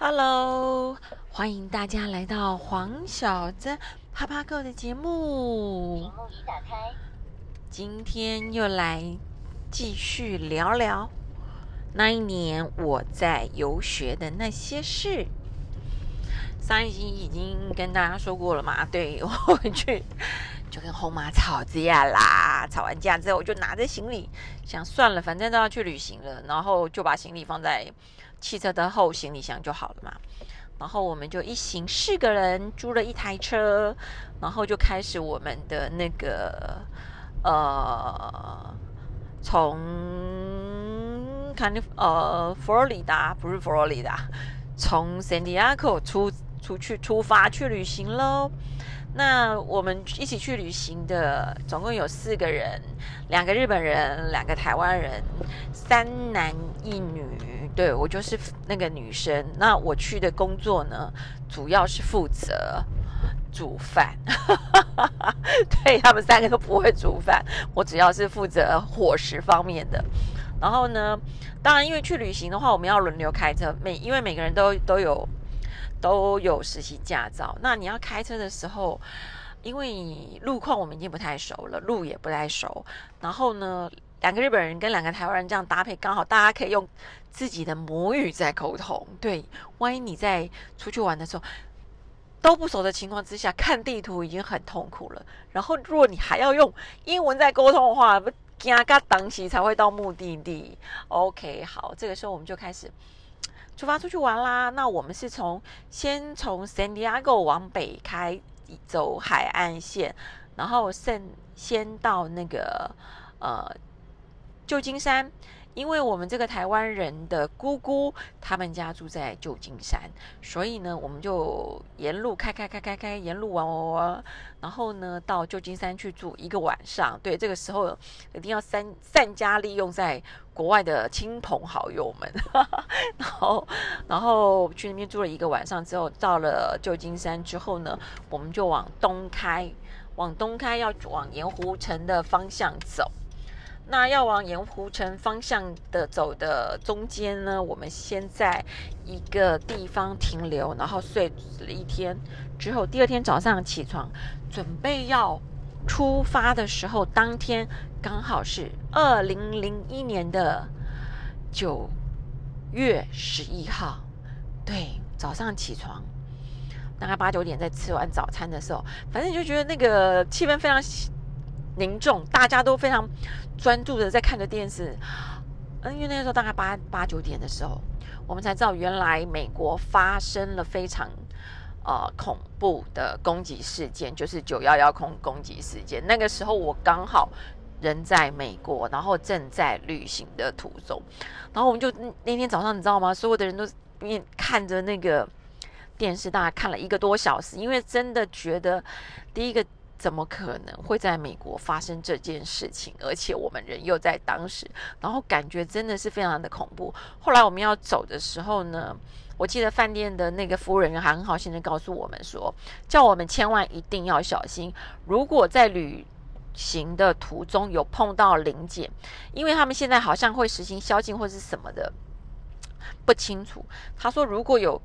Hello，欢迎大家来到黄小珍啪啪购的节目。屏幕已打开，今天又来继续聊聊那一年我在游学的那些事。上一集已经跟大家说过了嘛，对我回去就跟后妈吵架啦，吵完架之后我就拿着行李，想算了，反正都要去旅行了，然后就把行李放在汽车的后行李箱就好了嘛。然后我们就一行四个人租了一台车，然后就开始我们的那个呃，从卡利呃佛罗里达不是佛罗里达，从圣地亚哥出出去出发去旅行喽。那我们一起去旅行的总共有四个人，两个日本人，两个台湾人，三男一女。对我就是那个女生。那我去的工作呢，主要是负责煮饭。对他们三个都不会煮饭，我主要是负责伙食方面的。然后呢，当然因为去旅行的话，我们要轮流开车，每因为每个人都都有都有实习驾照。那你要开车的时候，因为路况我们已经不太熟了，路也不太熟。然后呢，两个日本人跟两个台湾人这样搭配，刚好大家可以用自己的母语在沟通。对，万一你在出去玩的时候都不熟的情况之下，看地图已经很痛苦了。然后如果你还要用英文在沟通的话，不惊嘎当起才会到目的地。OK，好，这个时候我们就开始出发出去玩啦。那我们是从先从 San Diego 往北开，走海岸线，然后先先到那个呃旧金山，因为我们这个台湾人的姑姑他们家住在旧金山，所以呢，我们就沿路开开开开开，沿路玩玩玩，然后呢，到旧金山去住一个晚上。对，这个时候一定要散散家利用在国外的亲朋好友们，然后然后去那边住了一个晚上之后，到了旧金山之后呢，我们就往东开，往东开要往盐湖城的方向走。那要往盐湖城方向的走的中间呢，我们先在一个地方停留，然后睡了一天之后，第二天早上起床，准备要出发的时候，当天刚好是二零零一年的九月十一号。对，早上起床，大概八九点，在吃完早餐的时候，反正你就觉得那个气氛非常凝重，大家都非常专注的在看着电视。嗯，因为那个时候大概八八九点的时候，我们才知道原来美国发生了非常呃恐怖的攻击事件，就是九幺幺空攻击事件。那个时候我刚好人在美国，然后正在旅行的途中，然后我们就那天早上你知道吗？所有的人都面看着那个电视，大概看了一个多小时，因为真的觉得第一个。怎么可能会在美国发生这件事情？而且我们人又在当时，然后感觉真的是非常的恐怖。后来我们要走的时候呢，我记得饭店的那个服务人员还很好心的告诉我们说，叫我们千万一定要小心，如果在旅行的途中有碰到零检，因为他们现在好像会实行宵禁或是什么的，不清楚。他说如果有。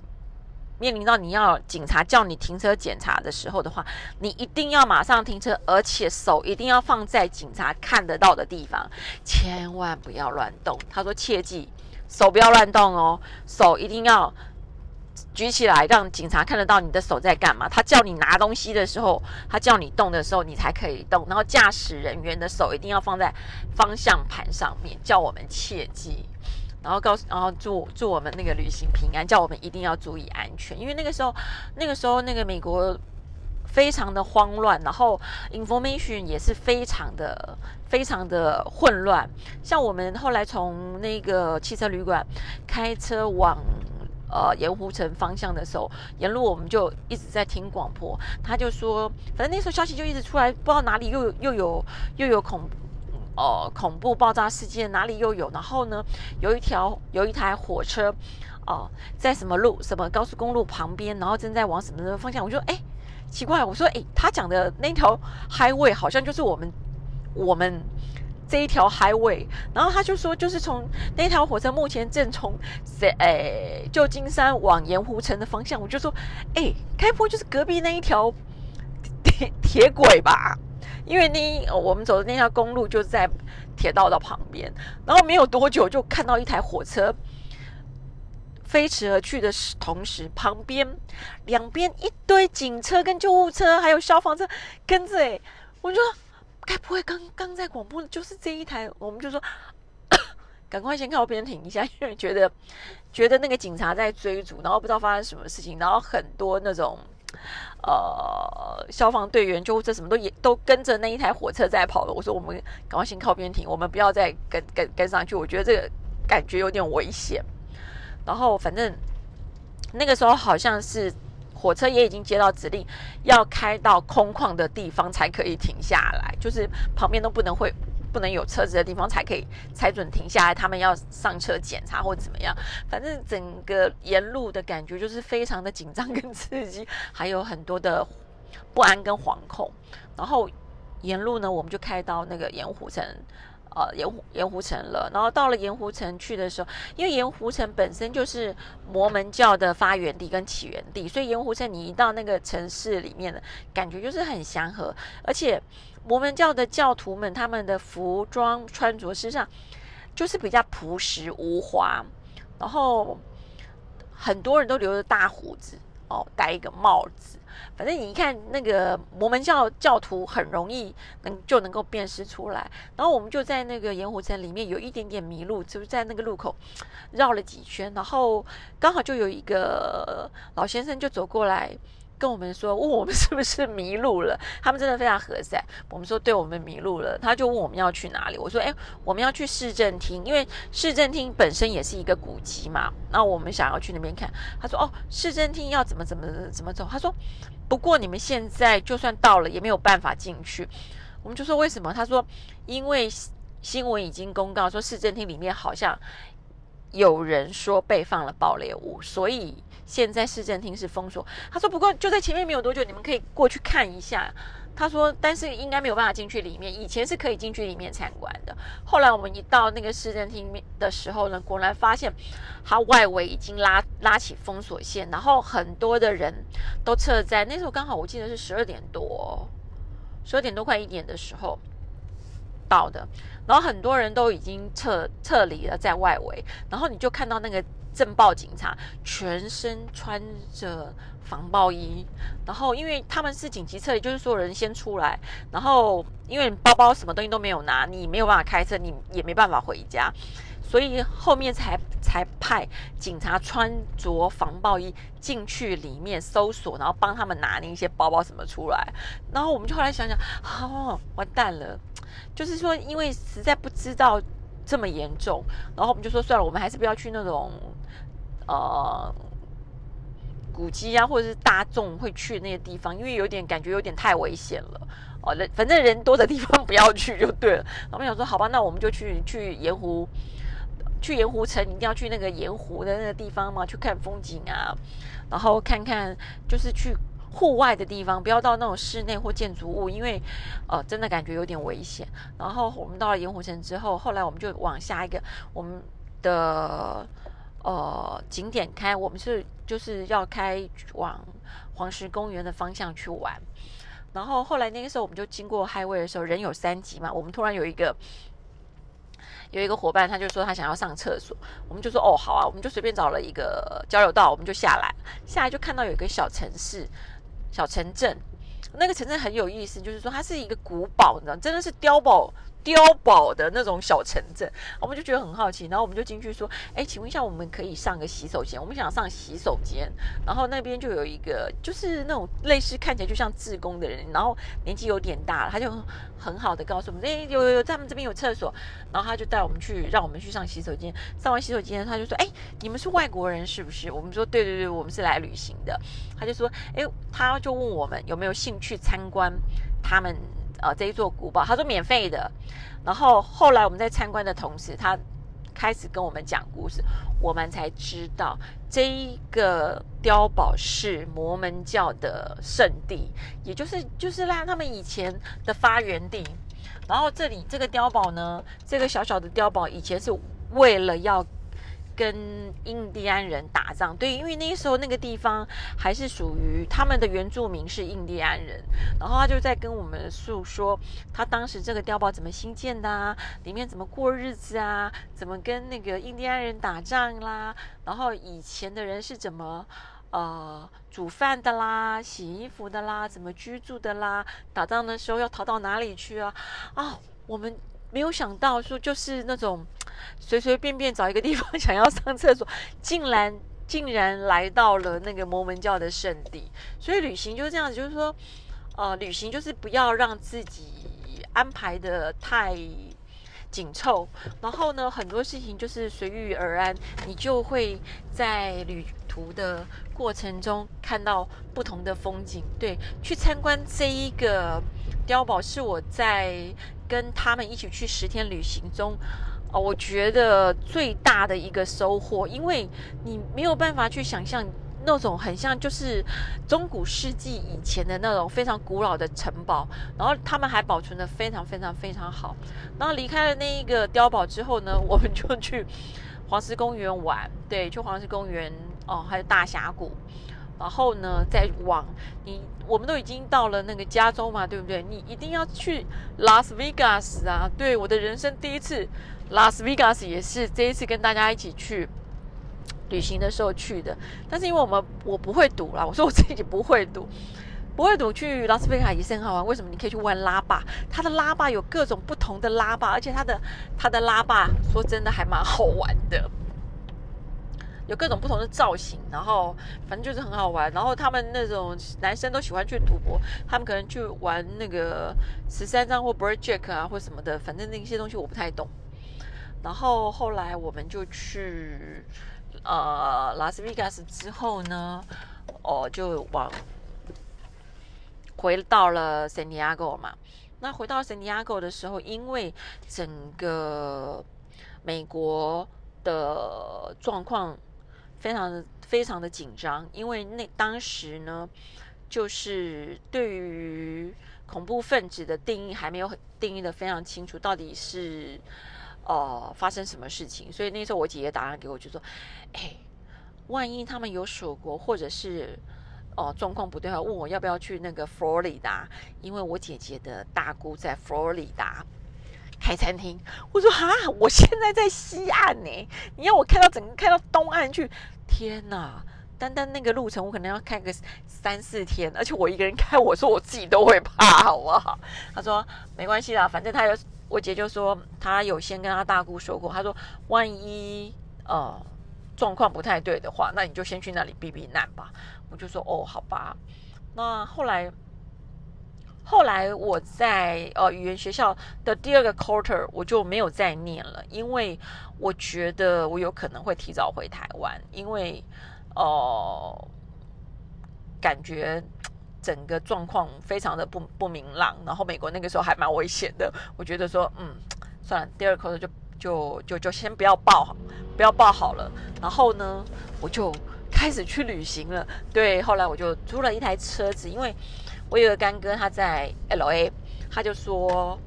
面临到你要警察叫你停车检查的时候的话，你一定要马上停车，而且手一定要放在警察看得到的地方，千万不要乱动。他说切记，手不要乱动哦，手一定要举起来，让警察看得到你的手在干嘛。他叫你拿东西的时候，他叫你动的时候，你才可以动。然后驾驶人员的手一定要放在方向盘上面，叫我们切记。然后告诉，然后祝祝我们那个旅行平安，叫我们一定要注意安全，因为那个时候，那个时候那个美国非常的慌乱，然后 information 也是非常的非常的混乱。像我们后来从那个汽车旅馆开车往呃盐湖城方向的时候，沿路我们就一直在听广播，他就说，反正那时候消息就一直出来，不知道哪里又又有又有恐。哦，恐怖爆炸事件哪里又有？然后呢，有一条有一台火车，哦，在什么路什么高速公路旁边，然后正在往什么的方向？我说，哎，奇怪，我说，哎，他讲的那条 highway 好像就是我们我们这一条 highway，然后他就说，就是从那条火车目前正从诶旧金山往盐湖城的方向。我就说，哎，开坡就是隔壁那一条铁铁轨吧？因为那我们走的那条公路就在铁道的旁边。然后没有多久就看到一台火车飞驰而去的同时，旁边两边一堆警车跟救护车还有消防车跟着。哎，我就说。该不会刚刚在广播的就是这一台？我们就说，赶快先靠边停一下，因为觉得觉得那个警察在追逐，然后不知道发生什么事情，然后很多那种呃消防队员、救护车什么都也都跟着那一台火车在跑了。我说我们赶快先靠边停，我们不要再跟跟跟上去，我觉得这个感觉有点危险。然后反正那个时候好像是。火车也已经接到指令，要开到空旷的地方才可以停下来，就是旁边都不能会不能有车子的地方才可以才准停下来。他们要上车检查或怎么样，反正整个沿路的感觉就是非常的紧张跟刺激，还有很多的不安跟惶恐。然后沿路呢，我们就开到那个盐湖城。呃，盐湖盐湖城了，然后到了盐湖城去的时候，因为盐湖城本身就是摩门教的发源地跟起源地，所以盐湖城你一到那个城市里面的感觉就是很祥和，而且摩门教的教徒们他们的服装穿着身上就是比较朴实无华，然后很多人都留着大胡子哦，戴一个帽子。反正你一看那个摩门教教徒，很容易能就能够辨识出来。然后我们就在那个盐湖城里面有一点点迷路，就是在那个路口绕了几圈，然后刚好就有一个老先生就走过来。跟我们说，问我们是不是迷路了？他们真的非常和善。我们说，对，我们迷路了。他就问我们要去哪里？我说，哎，我们要去市政厅，因为市政厅本身也是一个古迹嘛。那我们想要去那边看。他说，哦，市政厅要怎么怎么怎么走？他说，不过你们现在就算到了，也没有办法进去。我们就说为什么？他说，因为新闻已经公告说，市政厅里面好像有人说被放了爆裂物，所以。现在市政厅是封锁，他说不过就在前面没有多久，你们可以过去看一下。他说，但是应该没有办法进去里面，以前是可以进去里面参观的。后来我们一到那个市政厅的时候呢，果然发现它外围已经拉拉起封锁线，然后很多的人都撤在那时候刚好我记得是十二点多，十二点多快一点的时候到的，然后很多人都已经撤撤离了在外围，然后你就看到那个。镇暴警察全身穿着防爆衣，然后因为他们是紧急撤离，就是所有人先出来，然后因为包包什么东西都没有拿，你没有办法开车，你也没办法回家，所以后面才才派警察穿着防爆衣进去里面搜索，然后帮他们拿那些包包什么出来。然后我们就后来想想，哦，完蛋了，就是说因为实在不知道这么严重，然后我们就说算了，我们还是不要去那种。呃，古迹啊，或者是大众会去那些地方，因为有点感觉有点太危险了哦。人反正人多的地方不要去就对了。我们想说，好吧，那我们就去去盐湖，去盐湖城，一定要去那个盐湖的那个地方嘛，去看风景啊，然后看看就是去户外的地方，不要到那种室内或建筑物，因为呃，真的感觉有点危险。然后我们到了盐湖城之后，后来我们就往下一个我们的。呃，景点开，我们是就是要开往黄石公园的方向去玩。然后后来那个时候，我们就经过 Highway 的时候，人有三级嘛。我们突然有一个有一个伙伴，他就说他想要上厕所，我们就说哦好啊，我们就随便找了一个交流道，我们就下来，下来就看到有一个小城市、小城镇。那个城镇很有意思，就是说它是一个古堡，你知道，真的是碉堡。碉堡的那种小城镇，我们就觉得很好奇，然后我们就进去说：“哎，请问一下，我们可以上个洗手间？我们想上洗手间。”然后那边就有一个，就是那种类似看起来就像志工的人，然后年纪有点大了，他就很好的告诉我们：“哎，有有有，他们这边有厕所。”然后他就带我们去，让我们去上洗手间。上完洗手间，他就说：“哎，你们是外国人是不是？”我们说：“对对对，我们是来旅行的。”他就说：“哎，他就问我们有没有兴趣参观他们。”呃，这一座古堡，他说免费的。然后后来我们在参观的同时，他开始跟我们讲故事，我们才知道这一个碉堡是摩门教的圣地，也就是就是让他们以前的发源地。然后这里这个碉堡呢，这个小小的碉堡以前是为了要。跟印第安人打仗，对，因为那时候那个地方还是属于他们的原住民是印第安人，然后他就在跟我们诉说他当时这个碉堡怎么新建的啊，里面怎么过日子啊，怎么跟那个印第安人打仗啦，然后以前的人是怎么呃煮饭的啦，洗衣服的啦，怎么居住的啦，打仗的时候要逃到哪里去啊？啊，我们。没有想到说就是那种 随随便便找一个地方 想要上厕所，竟然竟然来到了那个摩门教的圣地。所以旅行就是这样子，就是说，呃，旅行就是不要让自己安排的太紧凑，然后呢，很多事情就是随遇而安，你就会在旅途的过程中看到不同的风景。对，去参观这一个碉堡是我在。跟他们一起去十天旅行中，哦，我觉得最大的一个收获，因为你没有办法去想象那种很像就是中古世纪以前的那种非常古老的城堡，然后他们还保存的非常非常非常好。然后离开了那一个碉堡之后呢，我们就去黄石公园玩，对，去黄石公园哦，还有大峡谷。然后呢，再往你，我们都已经到了那个加州嘛，对不对？你一定要去拉斯维加斯啊！对，我的人生第一次，拉斯维加斯也是这一次跟大家一起去旅行的时候去的。但是因为我们我不会赌啦，我说我自己不会赌，不会赌去拉斯维加也是很好玩。为什么？你可以去玩拉霸，它的拉霸有各种不同的拉霸，而且它的它的拉霸说真的还蛮好玩的。有各种不同的造型，然后反正就是很好玩。然后他们那种男生都喜欢去赌博，他们可能去玩那个十三张或 Bird Jack 啊，或什么的。反正那些东西我不太懂。然后后来我们就去呃拉斯维加斯之后呢，哦就往回到了圣地亚哥嘛。那回到圣地亚哥的时候，因为整个美国的状况。非常的非常的紧张，因为那当时呢，就是对于恐怖分子的定义还没有定义的非常清楚，到底是呃发生什么事情。所以那时候我姐姐打电话给我，就说：“哎，万一他们有锁国，或者是哦状况不对的话，问我要不要去那个佛罗里达，因为我姐姐的大姑在佛罗里达。”开餐厅，我说哈，我现在在西岸呢，你要我开到整个开到东岸去，天哪！单单那个路程，我可能要开个三四天，而且我一个人开，我说我自己都会怕，好不好？他说没关系啦，反正他有，我姐就说他有先跟他大姑说过，他说万一呃状况不太对的话，那你就先去那里避避难吧。我就说哦，好吧。那后来。后来我在呃语言学校的第二个 quarter 我就没有再念了，因为我觉得我有可能会提早回台湾，因为哦感觉整个状况非常的不不明朗，然后美国那个时候还蛮危险的，我觉得说嗯算了，第二个 quarter 就就就就先不要报，不要报好了，然后呢我就开始去旅行了，对，后来我就租了一台车子，因为。我有个干哥，他在 L A，他就说：“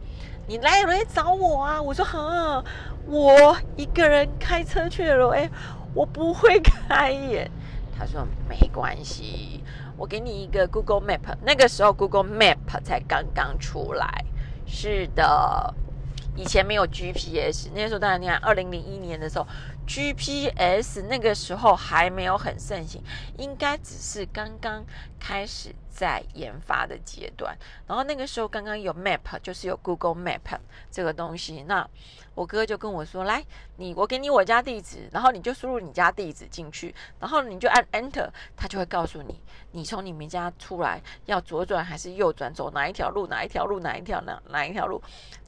你来 L A 找我啊！”我说：“哈，我一个人开车去 L A，我不会开耶。”他说：“没关系，我给你一个 Google Map。那个时候 Google Map 才刚刚出来。是的，以前没有 G P S。那时候当然，你看，二零零一年的时候，G P S 那个时候还没有很盛行，应该只是刚刚开始。”在研发的阶段，然后那个时候刚刚有 Map，就是有 Google Map 这个东西。那我哥就跟我说：“来，你我给你我家地址，然后你就输入你家地址进去，然后你就按 Enter，他就会告诉你，你从你们家出来要左转还是右转，走哪一条路，哪一条路，哪一条哪哪一条路。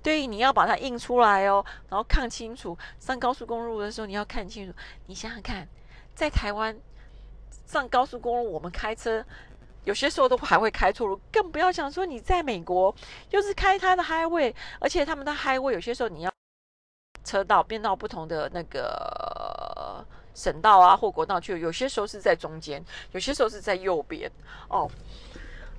对，你要把它印出来哦，然后看清楚。上高速公路的时候你要看清楚。你想想看，在台湾上高速公路，我们开车。”有些时候都还会开错路，更不要想说你在美国，又是开他的 highway，而且他们的 highway 有些时候你要车道变到不同的那个省道啊或国道去，有些时候是在中间，有些时候是在右边哦。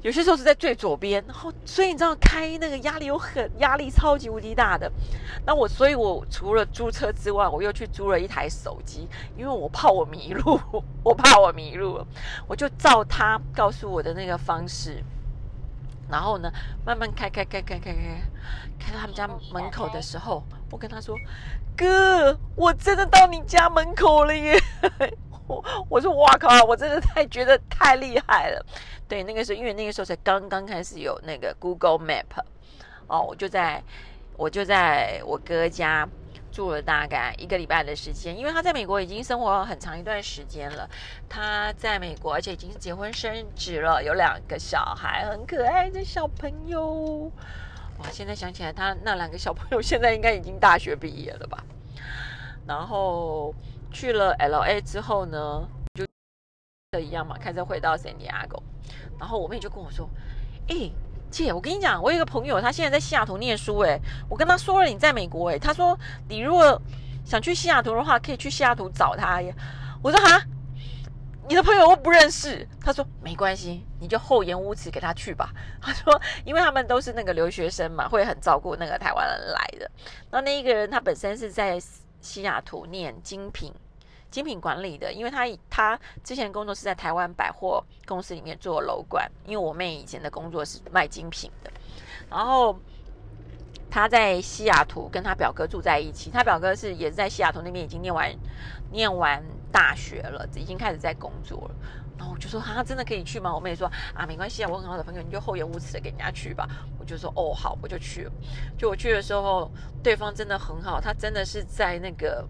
有些时候是在最左边，然后所以你知道开那个压力有很压力超级无敌大的。那我所以，我除了租车之外，我又去租了一台手机，因为我怕我迷路，我怕我迷路，我就照他告诉我的那个方式，然后呢，慢慢开开开开开开，开到他们家门口的时候，我跟他说：“哥，我真的到你家门口了耶！”我 我说：“哇靠，我真的太觉得太厉害了。”对，那个时候因为那个时候才刚刚开始有那个 Google Map，哦，我就在我就在我哥家住了大概一个礼拜的时间，因为他在美国已经生活了很长一段时间了。他在美国，而且已经结婚生子了，有两个小孩，很可爱的小朋友。哇，现在想起来，他那两个小朋友现在应该已经大学毕业了吧？然后去了 L A 之后呢，就的一样嘛，开车回到 San Diego。然后我妹就跟我说：“哎，姐，我跟你讲，我有一个朋友，他现在在西雅图念书。哎，我跟他说了你在美国。哎，他说你如果想去西雅图的话，可以去西雅图找他。耶。我说哈，你的朋友我不认识。他说没关系，你就厚颜无耻给他去吧。他说，因为他们都是那个留学生嘛，会很照顾那个台湾人来的。那那一个人他本身是在西雅图念精品。”精品管理的，因为他他之前工作是在台湾百货公司里面做楼管，因为我妹以前的工作是卖精品的，然后他在西雅图跟他表哥住在一起，他表哥是也是在西雅图那边已经念完念完大学了，已经开始在工作了，然后我就说他真的可以去吗？我妹说啊没关系啊，我很好的朋友，你就厚颜无耻的给人家去吧。我就说哦好，我就去了。就我去的时候，对方真的很好，他真的是在那个。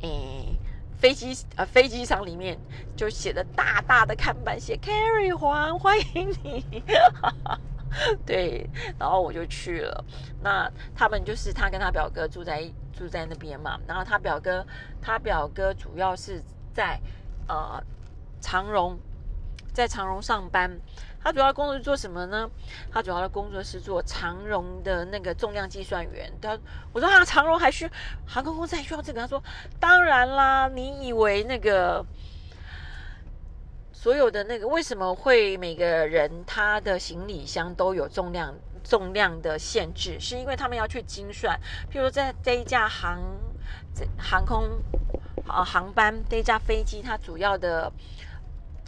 诶，飞机呃，飞机场里面就写的大大的看板，写 Carry 黄欢迎你。对，然后我就去了。那他们就是他跟他表哥住在住在那边嘛。然后他表哥，他表哥主要是在呃长荣，在长荣上班。他主要工作是做什么呢？他主要的工作是做长荣的那个重量计算员。他我说啊，长荣还需航空公司还需要这个？他说当然啦，你以为那个所有的那个为什么会每个人他的行李箱都有重量重量的限制？是因为他们要去精算，譬如在这一架航航空啊航班这一架飞机，它主要的。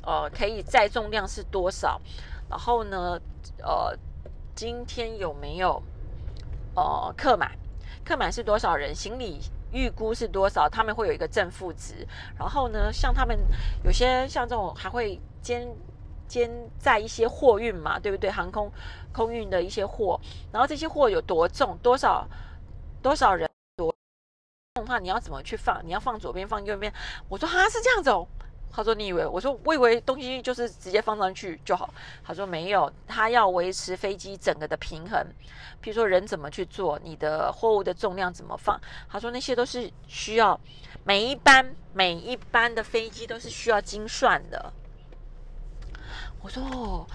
呃，可以载重量是多少？然后呢，呃，今天有没有呃客满？客满是多少人？行李预估是多少？他们会有一个正负值。然后呢，像他们有些像这种还会兼兼载一些货运嘛，对不对？航空空运的一些货，然后这些货有多重？多少多少人多重的话，你要怎么去放？你要放左边，放右边？我说哈，是这样子哦。他说：“你以为？”我说：“我以为东西就是直接放上去就好。”他说：“没有，他要维持飞机整个的平衡。比如说人怎么去做，你的货物的重量怎么放。”他说：“那些都是需要每一班每一班的飞机都是需要精算的。”我说：“哦，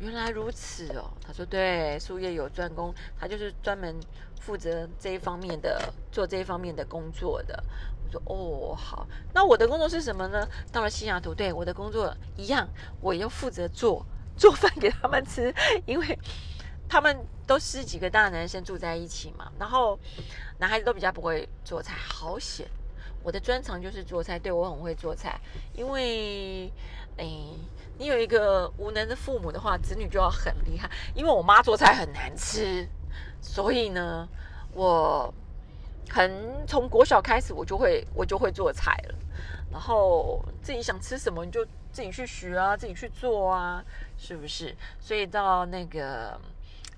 原来如此哦。”他说：“对，术业有专攻，他就是专门负责这一方面的，做这一方面的工作的。”我说哦，好，那我的工作是什么呢？到了西雅图，对我的工作一样，我要负责做做饭给他们吃，因为他们都十几个大男生住在一起嘛，然后男孩子都比较不会做菜，好险！我的专长就是做菜，对我很会做菜，因为哎，你有一个无能的父母的话，子女就要很厉害，因为我妈做菜很难吃，所以呢，我。很从国小开始，我就会我就会做菜了，然后自己想吃什么，你就自己去学啊，自己去做啊，是不是？所以到那个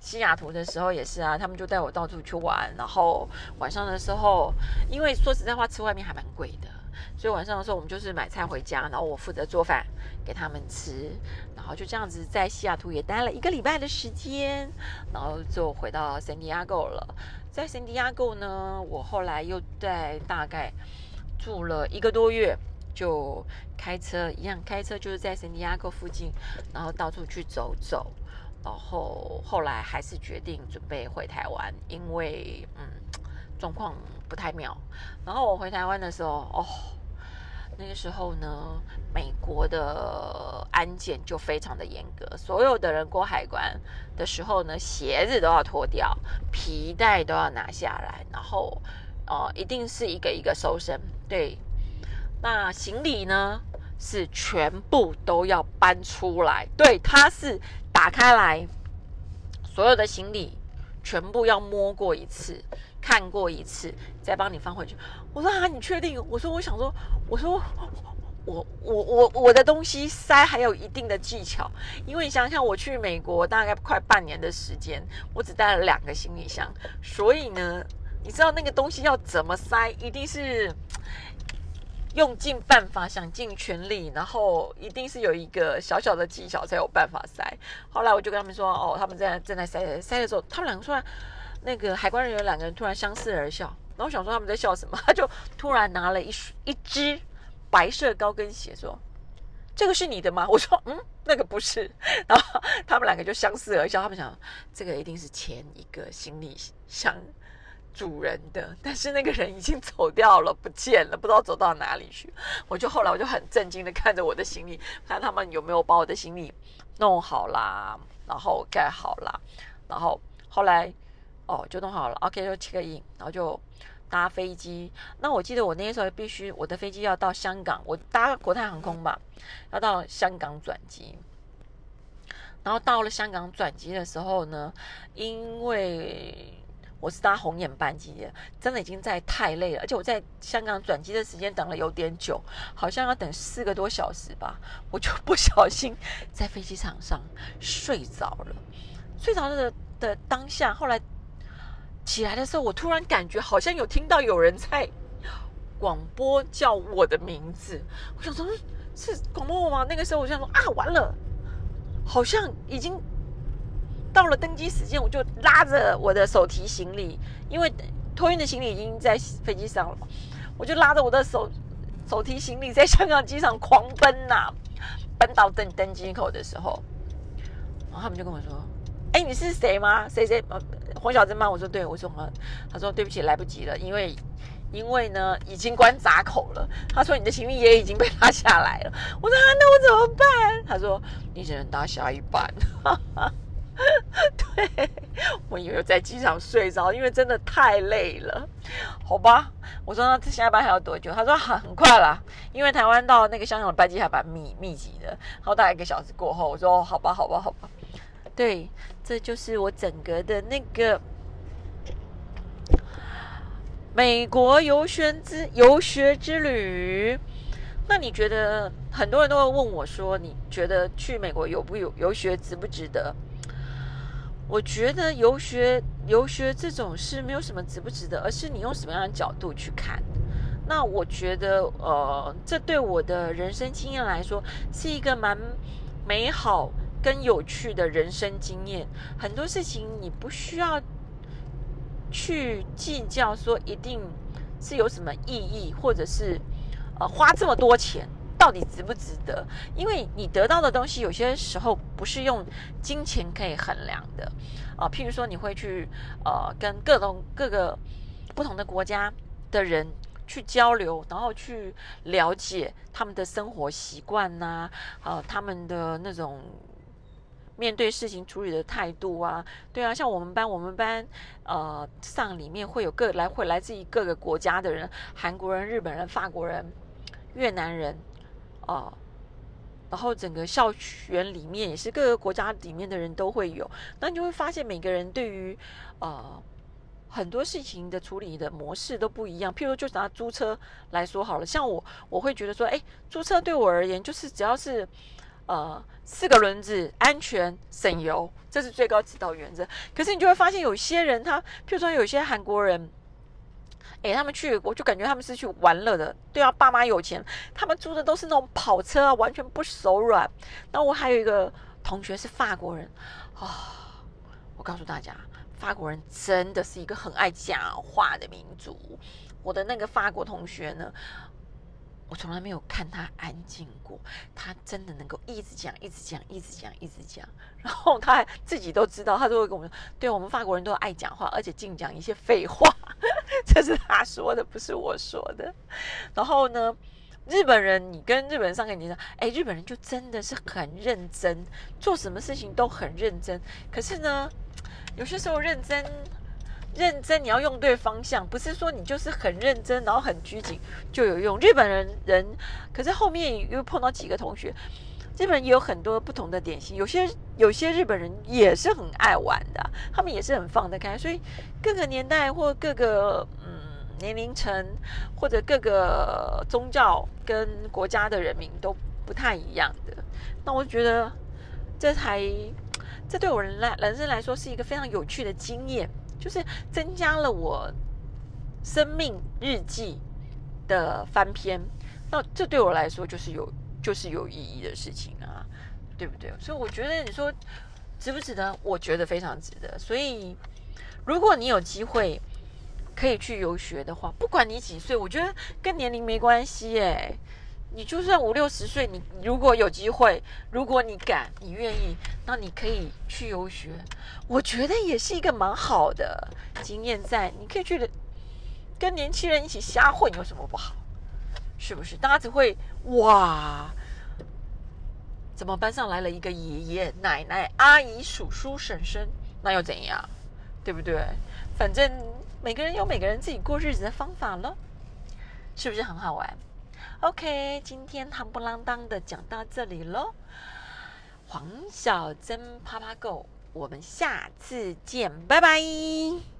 西雅图的时候也是啊，他们就带我到处去玩，然后晚上的时候，因为说实在话，吃外面还蛮贵的，所以晚上的时候我们就是买菜回家，然后我负责做饭给他们吃，然后就这样子在西雅图也待了一个礼拜的时间，然后就回到圣地亚哥了。在圣地亚哥呢，我后来又在大概住了一个多月，就开车一样，开车就是在圣地亚哥附近，然后到处去走走，然后后来还是决定准备回台湾，因为嗯状况不太妙。然后我回台湾的时候，哦，那个时候呢，美国的安检就非常的严格，所有的人过海关的时候呢，鞋子都要脱掉，皮带都要拿下来，然后哦，一定是一个一个搜身。对，那行李呢是全部都要搬出来，对，它是打开来，所有的行李全部要摸过一次。看过一次，再帮你放回去。我说啊，你确定？我说我想说，我说 我我我我的东西塞还有一定的技巧，因为你想想，我去美国大概快半年的时间，我只带了两个行李箱，所以呢，你知道那个东西要怎么塞，一定是 用尽办法，想尽全力，然后一定是有一个小小的技巧才有办法塞。后来我就跟他们说，哦，他们在正在塞塞的时候，他们两个说。那个海关人员两个人突然相视而笑，然后我想说他们在笑什么，他就突然拿了一一只白色高跟鞋说：“这个是你的吗？” 我说：“嗯，那个不是。”然后他们两个就相视而笑，他们想这个一定是前一个行李箱主人的，但是那个人已经走掉了，不见了，不知道走到哪里去。我就后来我就很震惊的看着我的行李，看他们有没有把我的行李弄好啦，然后盖好啦，然后后来。哦，就弄好了，OK，就切个印，然后就搭飞机。那我记得我那时候必须，我的飞机要到香港，我搭国泰航空吧，要到香港转机。然后到了香港转机的时候呢，因为我是搭红眼班机的，真的已经在太累了，而且我在香港转机的时间等了有点久，好像要等四个多小时吧，我就不小心在飞机场上睡着了。睡着的的当下，后来。起来的时候，我突然感觉好像有听到有人在广播叫我的名字。我想说，是广播我吗？那个时候我想说啊，完了，好像已经到了登机时间，我就拉着我的手提行李，因为托运的行李已经在飞机上了，我就拉着我的手手提行李在香港机场狂奔呐，奔到登登机口的时候，然后他们就跟我说。哎，你是谁吗？谁谁？呃，黄小珍吗？我说对，我说么？他说对不起，来不及了，因为因为呢，已经关闸口了。他说你的行李也已经被拉下来了。我说啊，那我怎么办？他说你只能搭下一班。对，我以为在机场睡着，因为真的太累了。好吧，我说那这下班还要多久？他说很很快啦，因为台湾到那个香港的班机还蛮密密集的，然后大概一个小时过后，我说好吧，好吧，好吧。对，这就是我整个的那个美国游学之游学之旅。那你觉得很多人都会问我说，你觉得去美国有不有游学值不值得？我觉得游学游学这种事没有什么值不值得，而是你用什么样的角度去看。那我觉得，呃，这对我的人生经验来说是一个蛮美好。跟有趣的人生经验，很多事情你不需要去计较，说一定是有什么意义，或者是呃花这么多钱到底值不值得？因为你得到的东西有些时候不是用金钱可以衡量的啊。譬如说，你会去呃跟各种各个不同的国家的人去交流，然后去了解他们的生活习惯呐，呃他们的那种。面对事情处理的态度啊，对啊，像我们班，我们班呃上里面会有各来会来自于各个国家的人，韩国人、日本人、法国人、越南人，哦，然后整个校园里面也是各个国家里面的人都会有，那你就会发现每个人对于呃很多事情的处理的模式都不一样。譬如就拿租车来说好了，像我我会觉得说，哎，租车对我而言就是只要是。呃，四个轮子，安全省油，这是最高指导原则。可是你就会发现，有些人他，譬如说有些韩国人，哎，他们去，我就感觉他们是去玩乐的。对啊，爸妈有钱，他们租的都是那种跑车啊，完全不手软。那我还有一个同学是法国人啊，我告诉大家，法国人真的是一个很爱讲话的民族。我的那个法国同学呢？我从来没有看他安静过，他真的能够一直讲、一直讲、一直讲、一直讲。然后他还自己都知道，他都会跟我们说：“对我们法国人都爱讲话，而且净讲一些废话。”这是他说的，不是我说的。然后呢，日本人，你跟日本人上课，你说，哎，日本人就真的是很认真，做什么事情都很认真。可是呢，有些时候认真，认真你要用对方向，不是说你就是很认真，然后很拘谨就有用。日本人人，可是后面又碰到几个同学，日本人也有很多不同的典型，有些有些日本人也是很爱玩的，他们也是很放得开，所以各个年代或各个嗯。年龄层或者各个宗教跟国家的人民都不太一样的，那我觉得这才这对我人来人生来说是一个非常有趣的经验，就是增加了我生命日记的翻篇。那这对我来说就是有就是有意义的事情啊，对不对？所以我觉得你说值不值得？我觉得非常值得。所以如果你有机会。可以去游学的话，不管你几岁，我觉得跟年龄没关系耶。你就算五六十岁，你如果有机会，如果你敢，你愿意，那你可以去游学。我觉得也是一个蛮好的经验，在你可以去跟年轻人一起瞎混，有什么不好？是不是？大家只会哇，怎么班上来了一个爷爷奶奶、阿姨、叔叔、婶婶，那又怎样？对不对？反正。每个人有每个人自己过日子的方法喽，是不是很好玩？OK，今天堂不啷当的讲到这里喽。黄小珍趴趴狗我们下次见，拜拜。